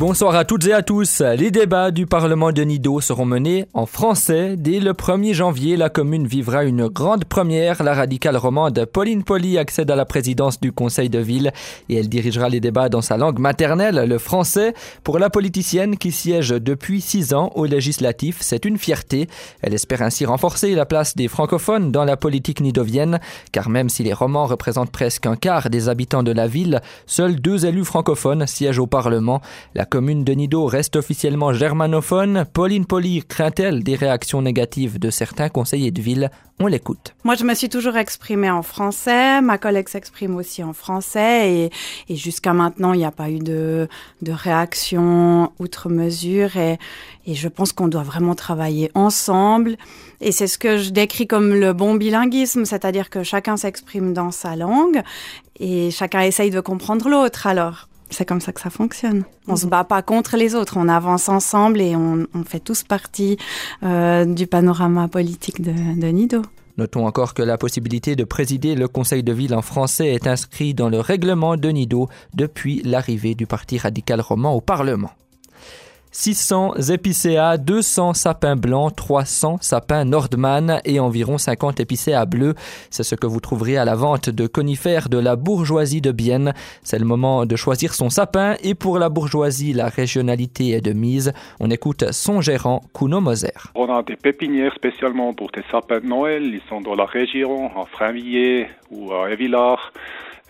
Bonsoir à toutes et à tous. Les débats du Parlement de Nido seront menés en français. Dès le 1er janvier, la commune vivra une grande première. La radicale romande Pauline Poli accède à la présidence du conseil de ville et elle dirigera les débats dans sa langue maternelle, le français. Pour la politicienne qui siège depuis six ans au législatif, c'est une fierté. Elle espère ainsi renforcer la place des francophones dans la politique nidovienne, car même si les romans représentent presque un quart des habitants de la ville, seuls deux élus francophones siègent au Parlement. Commune de Nido reste officiellement germanophone. Pauline Poli craint-elle des réactions négatives de certains conseillers de ville? On l'écoute. Moi, je me suis toujours exprimée en français. Ma collègue s'exprime aussi en français. Et, jusqu'à maintenant, il n'y a pas eu de, de réaction outre mesure. Et, et je pense qu'on doit vraiment travailler ensemble. Et c'est ce que je décris comme le bon bilinguisme, c'est-à-dire que chacun s'exprime dans sa langue et chacun essaye de comprendre l'autre. Alors, c'est comme ça que ça fonctionne. On se bat pas contre les autres, on avance ensemble et on, on fait tous partie euh, du panorama politique de, de Nido. Notons encore que la possibilité de présider le conseil de ville en français est inscrite dans le règlement de Nido depuis l'arrivée du Parti radical roman au Parlement. 600 épicéas, 200 sapins blancs, 300 sapins Nordman et environ 50 épicéas bleus. C'est ce que vous trouverez à la vente de conifères de la bourgeoisie de Bienne. C'est le moment de choisir son sapin et pour la bourgeoisie, la régionalité est de mise. On écoute son gérant, Kuno Moser. On a des pépinières spécialement pour des sapins de Noël. Ils sont dans la région, en Frainvilliers ou à Évillard.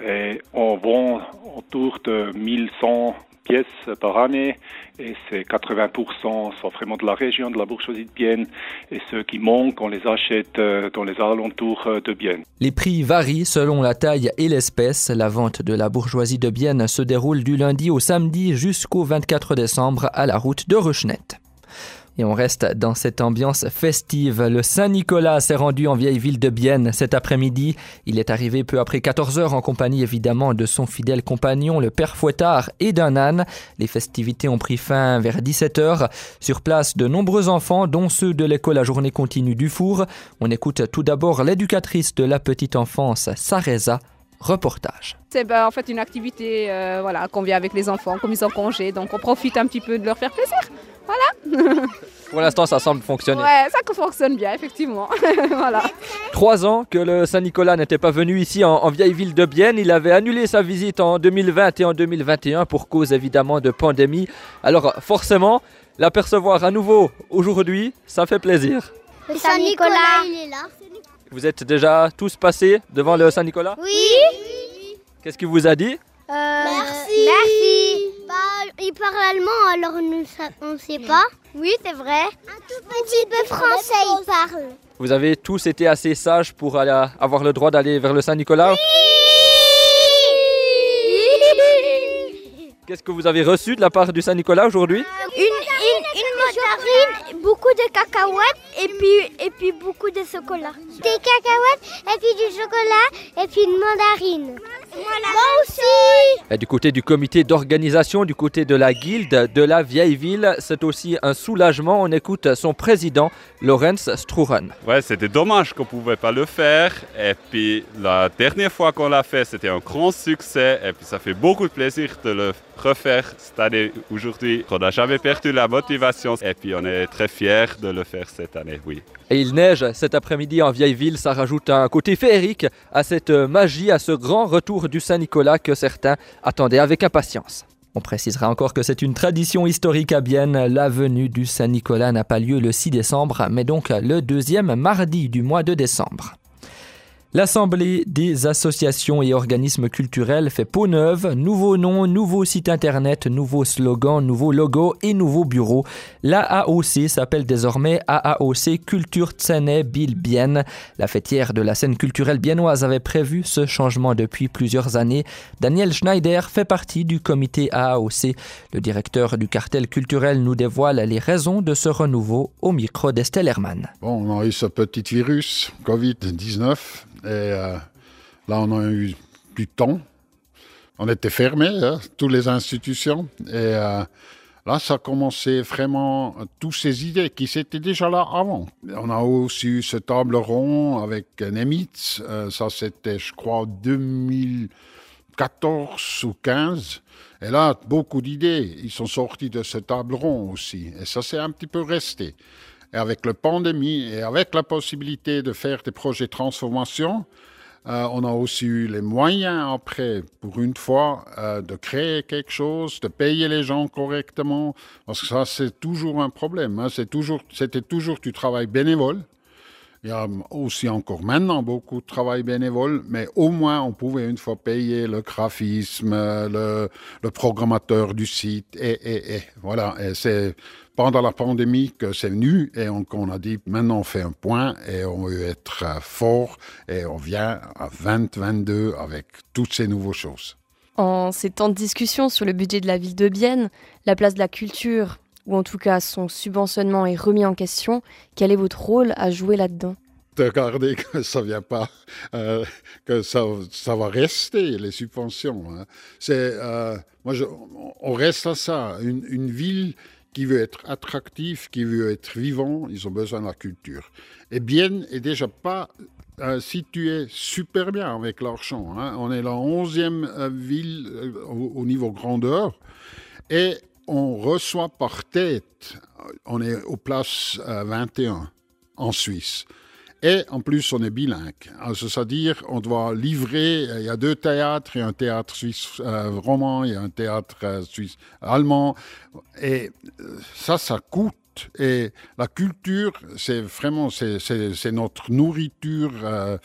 Et on vend autour de 1100 pièces par année et c'est 80% sont vraiment de la région de la bourgeoisie de Bienne et ceux qui manquent on les achète dans les alentours de Bienne. Les prix varient selon la taille et l'espèce. La vente de la bourgeoisie de Bienne se déroule du lundi au samedi jusqu'au 24 décembre à la route de Ruchnette. Et on reste dans cette ambiance festive. Le Saint-Nicolas s'est rendu en vieille ville de Bienne cet après-midi. Il est arrivé peu après 14 heures en compagnie évidemment de son fidèle compagnon, le père Fouettard et d'un âne. Les festivités ont pris fin vers 17 heures. Sur place, de nombreux enfants, dont ceux de l'école à journée continue du Four. On écoute tout d'abord l'éducatrice de la petite enfance, Sareza. Reportage. C'est ben, en fait une activité euh, voilà, qu'on vient avec les enfants, comme ils sont congés, donc on profite un petit peu de leur faire plaisir. Pour l'instant, ça semble fonctionner. Ouais, ça fonctionne bien, effectivement. voilà. Trois ans que le Saint-Nicolas n'était pas venu ici en, en, vieille ville de Bienne. Il avait annulé sa visite en 2020 et en 2021 pour cause évidemment de pandémie. Alors forcément, l'apercevoir à nouveau aujourd'hui, ça fait plaisir. Le Saint-Nicolas, il est là. Vous êtes déjà tous passés devant le Saint-Nicolas? Oui. Qu'est-ce qu'il vous a dit? Euh, Merci. Merci. Bah, il parle allemand, alors nous, on ne sait pas. Oui, c'est vrai. Un tout petit peu français, il parle. Vous avez tous été assez sages pour aller, avoir le droit d'aller vers le Saint-Nicolas? Oui Qu'est-ce que vous avez reçu de la part du Saint-Nicolas aujourd'hui? Une, une, une mandarine, beaucoup de cacahuètes et puis, et puis beaucoup de chocolat. Des cacahuètes et puis du chocolat et puis une mandarine. Voilà. Moi aussi et Du côté du comité d'organisation, du côté de la guilde de la vieille ville, c'est aussi un soulagement. On écoute son président, Lorenz Struren. Ouais, c'était dommage qu'on ne pouvait pas le faire. Et puis la dernière fois qu'on l'a fait, c'était un grand succès. Et puis ça fait beaucoup de plaisir de le refaire cette année aujourd'hui. On n'a jamais perdu la motivation et puis on est très fiers de le faire cette année, oui. Et il neige cet après-midi en vieille ville, ça rajoute un côté féerique à cette magie, à ce grand retour du Saint-Nicolas que certains attendaient avec impatience. On précisera encore que c'est une tradition historique à Bienne. La venue du Saint-Nicolas n'a pas lieu le 6 décembre, mais donc le deuxième mardi du mois de décembre. L'Assemblée des associations et organismes culturels fait peau neuve, nouveau nom, nouveau site internet, nouveau slogan, nouveau logo et nouveau bureau. L'AAOC s'appelle désormais AAOC Culture Tsene Bill Bienne. La fêtière de la scène culturelle biennoise avait prévu ce changement depuis plusieurs années. Daniel Schneider fait partie du comité AAOC. Le directeur du cartel culturel nous dévoile les raisons de ce renouveau au micro d'Estelle on a eu ce petit virus Covid-19 et euh, là, on a eu du temps. On était fermés, hein, toutes les institutions. Et euh, Là, ça a commencé vraiment toutes ces idées qui étaient déjà là avant. On a aussi eu ce table rond avec Nemitz. Euh, ça, c'était, je crois, 2014 ou 15. Et là, beaucoup d'idées, ils sont sortis de ce table rond aussi. Et ça, c'est un petit peu resté. Et avec la pandémie et avec la possibilité de faire des projets de transformation, euh, on a aussi eu les moyens après, pour une fois, euh, de créer quelque chose, de payer les gens correctement, parce que ça, c'est toujours un problème. Hein. Toujours, c'était toujours du travail bénévole. Il y a aussi encore maintenant beaucoup de travail bénévole, mais au moins on pouvait une fois payer le graphisme, le, le programmateur du site, et, voilà. Et c'est pendant la pandémie que c'est venu et on, on, a dit maintenant on fait un point et on veut être fort et on vient à 2022 avec toutes ces nouvelles choses. En ces temps de discussion sur le budget de la ville de Bienne, la place de la culture ou en tout cas son subventionnement est remis en question, quel est votre rôle à jouer là-dedans? De garder que ça vient pas, euh, que ça, va rester les subventions. Hein. C'est, euh, moi, on reste à ça. Une, ville qui veut être attractive, qui veut être vivant, ils ont besoin de la culture. Et Bienne est déjà pas euh, située super bien avec l'argent. Hein. On est la onzième euh, ville au, au, niveau grandeur. Et on reçoit par tête, on est aux places 21 euh, en Suisse. Et en plus, on est bilingue. C'est-à-dire, on doit livrer, il y a deux théâtres, il y a un théâtre suisse euh, roman, il y a un théâtre euh, suisse allemand. Et euh, ça, ça coûte. Et la culture, c'est vraiment, c'est notre nourriture euh,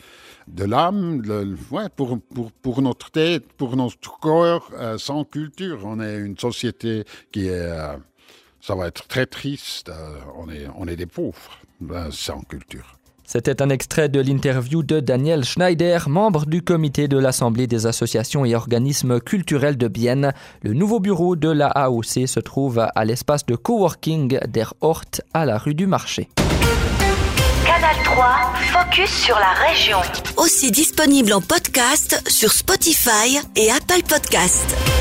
de l'âme, ouais, pour, pour, pour, notre tête, pour notre corps. Euh, sans culture, on est une société qui est... Euh, ça va être très triste. on, est, on est des pauvres sans culture. C'était un extrait de l'interview de Daniel Schneider, membre du comité de l'Assemblée des associations et organismes culturels de Bienne. Le nouveau bureau de la AOC se trouve à l'espace de coworking der Hort à la rue du Marché. Canal 3, focus sur la région. Aussi disponible en podcast sur Spotify et Apple Podcast.